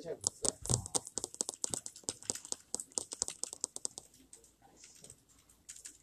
Attention.